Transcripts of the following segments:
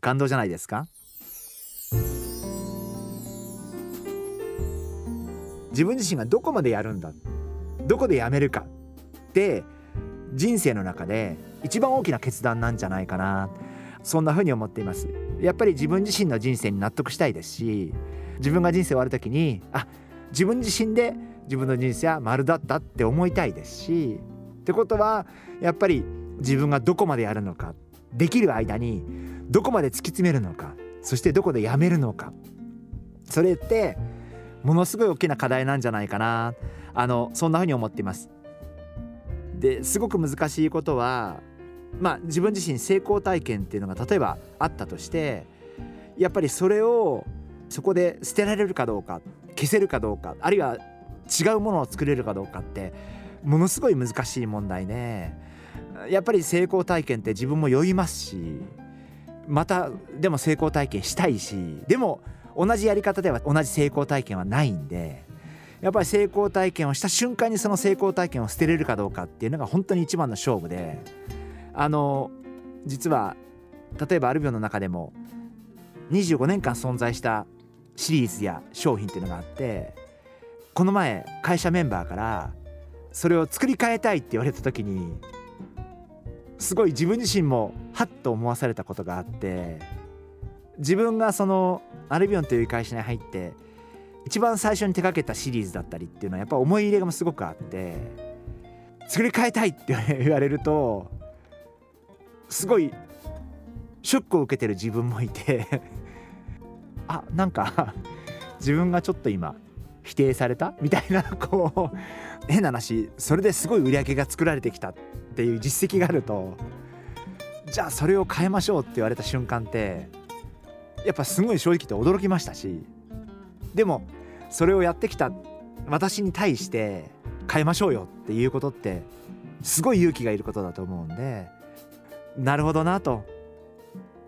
感動じゃないですか？自分自身がどこまでやるんだ？どこでやめるかって人生の中で一番大きな決断なんじゃないかな。そんな風に思っています。やっぱり自分自身の人生に納得したいですし自分が人生終わる時にあ自分自身で自分の人生は丸だったって思いたいですしってことはやっぱり自分がどこまでやるのかできる間にどこまで突き詰めるのかそしてどこでやめるのか。それってものすごい大きな課題なんじゃないかな。あのそんな風に思っています。ですごく難しいことはまあ自分自身成功体験っていうのが例えばあったとしてやっぱりそれをそこで捨てられるかどうか消せるかどうかあるいは違うものを作れるかどうかってものすごい難しい問題でやっぱり成功体験って自分も酔いますしまたでも成功体験したいしでも同じやり方では同じ成功体験はないんでやっぱり成功体験をした瞬間にその成功体験を捨てれるかどうかっていうのが本当に一番の勝負であの実は例えばアルビオの中でも25年間存在したシリーズや商品っていうのがあってこの前会社メンバーからそれを作り変えたいって言われた時にすごい自分自身もハッと思わされたことがあって自分がそのアルビオンという会社に入って一番最初に手掛けたシリーズだったりっていうのはやっぱ思い入れがすごくあって作り変えたいって言われるとすごいショックを受けてる自分もいてあなんか自分がちょっと今否定された？みたいなこう変な話それですごい売り上げが作られてきたっていう実績があるとじゃあそれを変えましょうって言われた瞬間ってやっぱすごい正直って驚きましたしでもそれをやってきた私に対して変えましょうよっていうことってすごい勇気がいることだと思うんでなるほどなと。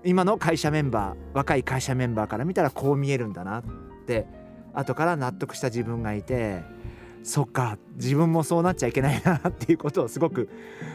今の会社メンバー若い会社メンバーから見たらこう見えるんだなって後から納得した自分がいてそっか自分もそうなっちゃいけないなっていうことをすごく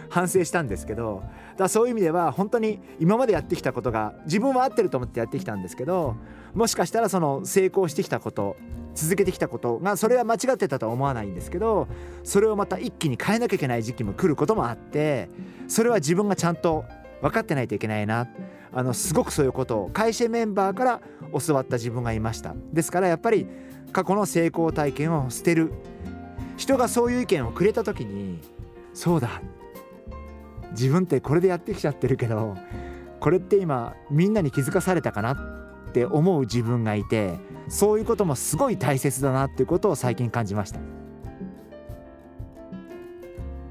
反省したんですけどだそういう意味では本当に今までやってきたことが自分は合ってると思ってやってきたんですけどもしかしたらその成功してきたこと続けてきたことがそれは間違ってたとは思わないんですけどそれをまた一気に変えなきゃいけない時期も来ることもあってそれは自分がちゃんと分かってないといけないな。あのすごくそういうことを会社メンバーから教わった自分がいました。ですからやっぱり過去の成功体験を捨てる。人がそういう意見をくれた時にそうだ自分ってこれでやってきちゃってるけどこれって今みんなに気づかされたかなって思う自分がいてそういうこともすごい大切だなっていうことを最近感じました。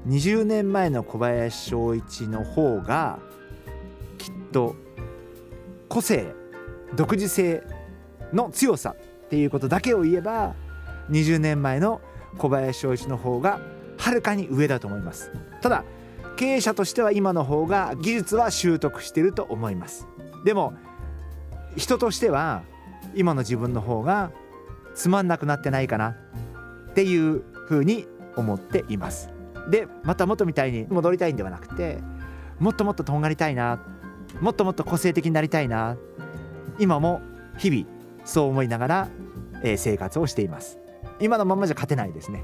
20年前の小林翔一の方がきっと個性独自性の強さっていうことだけを言えば20年前の小林翔一の方がはるかに上だと思います。ただ経営者としては今の方が技術は習得していると思います。でも人としては今の自分の方がつまんなくなってないかな。っていうふうに思っています。でまた元みたいに戻りたいんではなくてもっともっととんがりたいな。もっともっと個性的になりたいな。今も日々そう思いながら、え、生活をしています。今のままじゃ勝てないですね。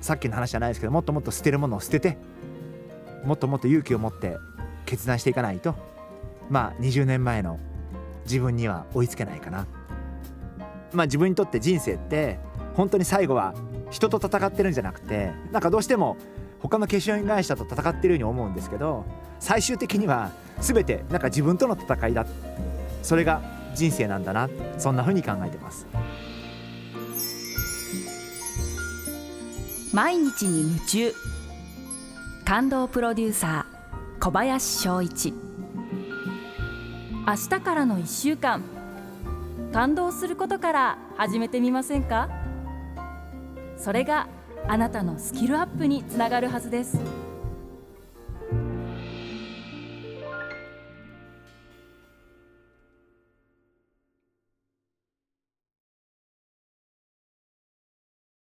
さっきの話じゃないですけどもっともっと捨てるものを捨ててもっともっと勇気を持って決断していかないとまあ20年前の自分には追いつけないかな。まあ自分にとって人生って本当に最後は人と戦ってるんじゃなくてなんかどうしても他の化粧品会社と戦ってるように思うんですけど最終的には全てなんか自分との戦いだ。それが人生なんだな。そんな風に考えてます。毎日に夢中。感動プロデューサー小林翔一。明日からの1週間感動することから始めてみませんか？それがあなたのスキルアップにつながるはずです。